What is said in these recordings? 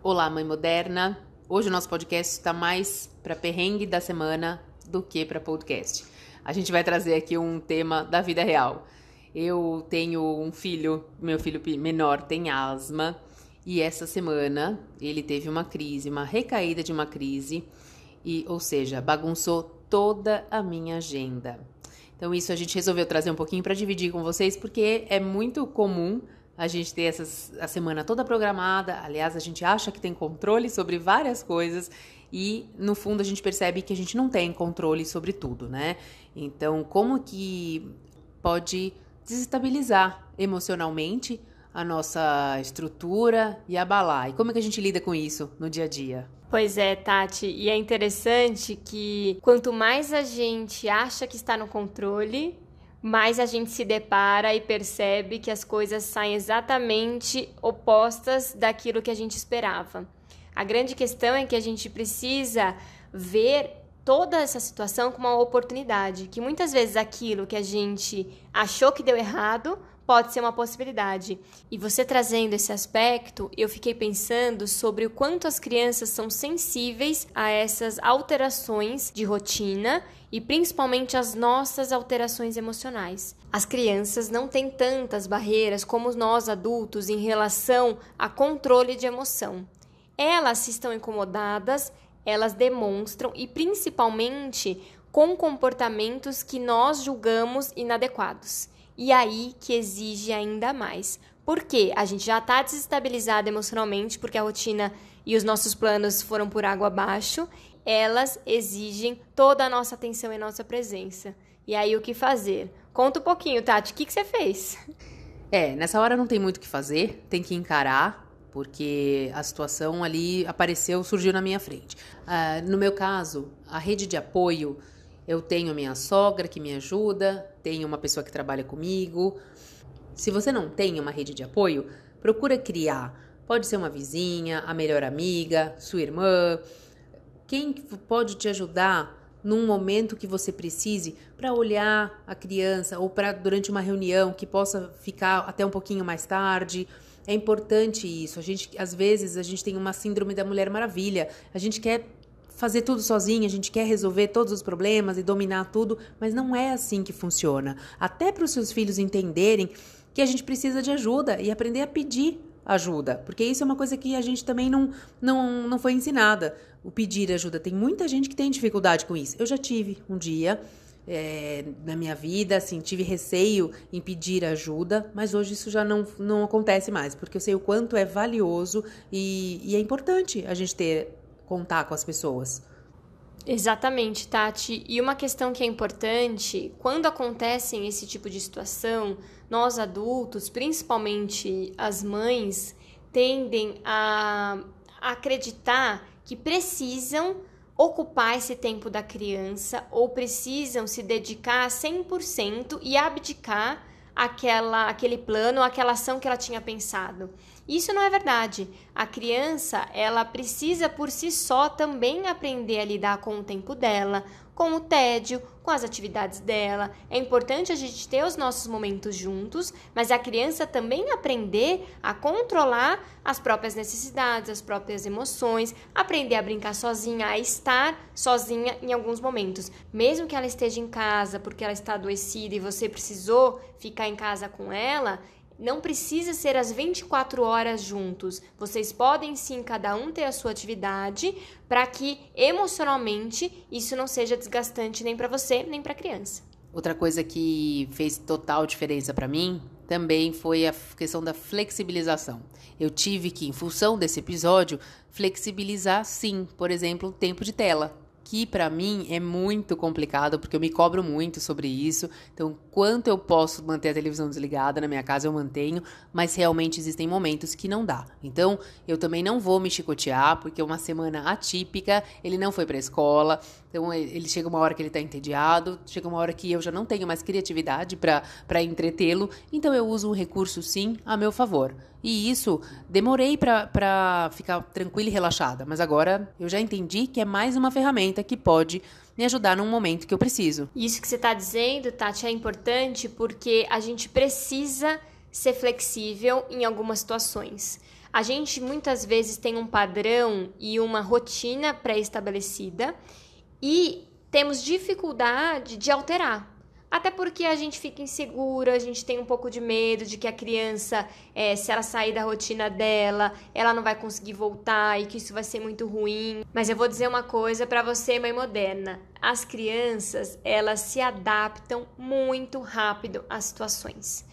Olá, mãe moderna. Hoje o nosso podcast está mais para perrengue da semana do que para podcast. A gente vai trazer aqui um tema da vida real. Eu tenho um filho, meu filho menor tem asma, e essa semana ele teve uma crise, uma recaída de uma crise, e ou seja, bagunçou toda a minha agenda. Então isso a gente resolveu trazer um pouquinho para dividir com vocês, porque é muito comum a gente ter essas, a semana toda programada. Aliás, a gente acha que tem controle sobre várias coisas e no fundo a gente percebe que a gente não tem controle sobre tudo, né? Então, como que pode desestabilizar emocionalmente a nossa estrutura e abalar. E como é que a gente lida com isso no dia a dia? Pois é, Tati, e é interessante que quanto mais a gente acha que está no controle, mais a gente se depara e percebe que as coisas saem exatamente opostas daquilo que a gente esperava. A grande questão é que a gente precisa ver toda essa situação como uma oportunidade, que muitas vezes aquilo que a gente achou que deu errado pode ser uma possibilidade. E você trazendo esse aspecto, eu fiquei pensando sobre o quanto as crianças são sensíveis a essas alterações de rotina e principalmente as nossas alterações emocionais. As crianças não têm tantas barreiras como nós adultos em relação a controle de emoção. Elas estão incomodadas, elas demonstram e principalmente com comportamentos que nós julgamos inadequados. E aí que exige ainda mais. Porque a gente já está desestabilizado emocionalmente, porque a rotina e os nossos planos foram por água abaixo, elas exigem toda a nossa atenção e nossa presença. E aí o que fazer? Conta um pouquinho, Tati, o que, que você fez? É, nessa hora não tem muito o que fazer, tem que encarar, porque a situação ali apareceu, surgiu na minha frente. Uh, no meu caso, a rede de apoio, eu tenho minha sogra que me ajuda, tenho uma pessoa que trabalha comigo. Se você não tem uma rede de apoio, procura criar. Pode ser uma vizinha, a melhor amiga, sua irmã, quem pode te ajudar num momento que você precise para olhar a criança ou para durante uma reunião que possa ficar até um pouquinho mais tarde é importante isso. A gente, às vezes, a gente tem uma síndrome da Mulher Maravilha. A gente quer fazer tudo sozinha, a gente quer resolver todos os problemas e dominar tudo, mas não é assim que funciona. Até para os seus filhos entenderem que a gente precisa de ajuda e aprender a pedir ajuda, porque isso é uma coisa que a gente também não, não, não foi ensinada. O pedir ajuda. Tem muita gente que tem dificuldade com isso. Eu já tive um dia é, na minha vida, assim, tive receio em pedir ajuda, mas hoje isso já não, não acontece mais, porque eu sei o quanto é valioso e, e é importante a gente ter contar com as pessoas. Exatamente, Tati. E uma questão que é importante, quando acontecem esse tipo de situação, nós adultos, principalmente as mães, tendem a acreditar que precisam ocupar esse tempo da criança ou precisam se dedicar 100% e abdicar aquela, aquele plano, aquela ação que ela tinha pensado. Isso não é verdade. A criança, ela precisa por si só também aprender a lidar com o tempo dela, com o tédio, com as atividades dela. É importante a gente ter os nossos momentos juntos, mas a criança também aprender a controlar as próprias necessidades, as próprias emoções, aprender a brincar sozinha, a estar sozinha em alguns momentos. Mesmo que ela esteja em casa porque ela está adoecida e você precisou ficar em casa com ela, não precisa ser as 24 horas juntos. Vocês podem sim, cada um ter a sua atividade, para que emocionalmente isso não seja desgastante nem para você, nem para a criança. Outra coisa que fez total diferença para mim também foi a questão da flexibilização. Eu tive que, em função desse episódio, flexibilizar sim, por exemplo, o tempo de tela que para mim é muito complicado, porque eu me cobro muito sobre isso. Então, quanto eu posso manter a televisão desligada na minha casa, eu mantenho, mas realmente existem momentos que não dá. Então, eu também não vou me chicotear, porque uma semana atípica, ele não foi para escola, então ele chega uma hora que ele tá entediado, chega uma hora que eu já não tenho mais criatividade para entretê-lo, então eu uso um recurso sim a meu favor. E isso demorei para ficar tranquila e relaxada, mas agora eu já entendi que é mais uma ferramenta que pode me ajudar num momento que eu preciso. Isso que você está dizendo, Tati, é importante porque a gente precisa ser flexível em algumas situações. A gente muitas vezes tem um padrão e uma rotina pré-estabelecida e temos dificuldade de alterar. Até porque a gente fica insegura, a gente tem um pouco de medo de que a criança, é, se ela sair da rotina dela, ela não vai conseguir voltar e que isso vai ser muito ruim. Mas eu vou dizer uma coisa para você, mãe moderna: as crianças elas se adaptam muito rápido às situações.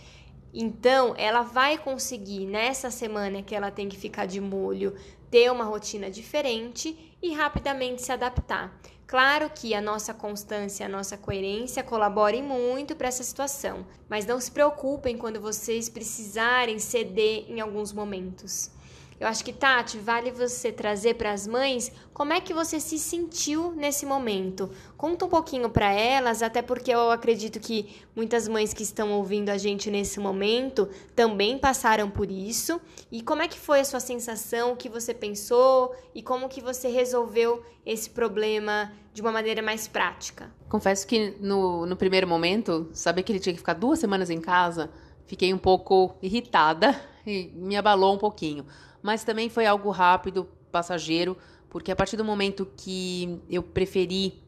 Então, ela vai conseguir nessa semana que ela tem que ficar de molho, ter uma rotina diferente e rapidamente se adaptar. Claro que a nossa constância, a nossa coerência colaborem muito para essa situação, mas não se preocupem quando vocês precisarem ceder em alguns momentos. Eu acho que, Tati, vale você trazer para as mães como é que você se sentiu nesse momento. Conta um pouquinho para elas, até porque eu acredito que muitas mães que estão ouvindo a gente nesse momento também passaram por isso. E como é que foi a sua sensação, o que você pensou e como que você resolveu esse problema de uma maneira mais prática? Confesso que no, no primeiro momento, saber que ele tinha que ficar duas semanas em casa, fiquei um pouco irritada e me abalou um pouquinho mas também foi algo rápido, passageiro, porque a partir do momento que eu preferi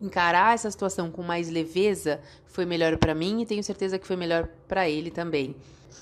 encarar essa situação com mais leveza, foi melhor para mim e tenho certeza que foi melhor para ele também.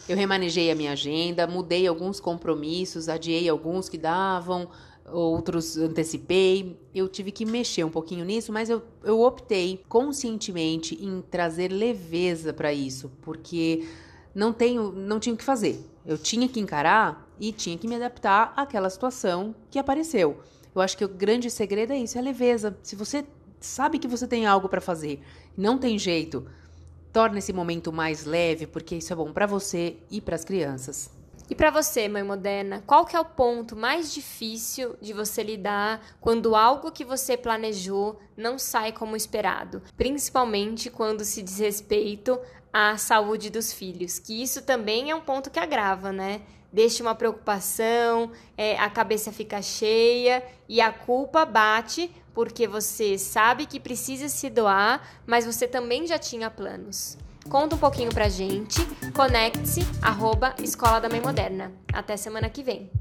Eu remanejei a minha agenda, mudei alguns compromissos, adiei alguns que davam, outros antecipei. Eu tive que mexer um pouquinho nisso, mas eu, eu optei conscientemente em trazer leveza para isso, porque não tenho, não tinha o que fazer. Eu tinha que encarar e tinha que me adaptar àquela situação que apareceu. Eu acho que o grande segredo é isso, é a leveza. Se você sabe que você tem algo para fazer, não tem jeito, torne esse momento mais leve, porque isso é bom para você e para as crianças. E para você, mãe moderna, qual que é o ponto mais difícil de você lidar quando algo que você planejou não sai como esperado, principalmente quando se diz respeito à saúde dos filhos, que isso também é um ponto que agrava, né? Deixa uma preocupação, é, a cabeça fica cheia e a culpa bate porque você sabe que precisa se doar, mas você também já tinha planos. Conta um pouquinho pra gente. Conecte-se, arroba Escola da Mãe Moderna. Até semana que vem.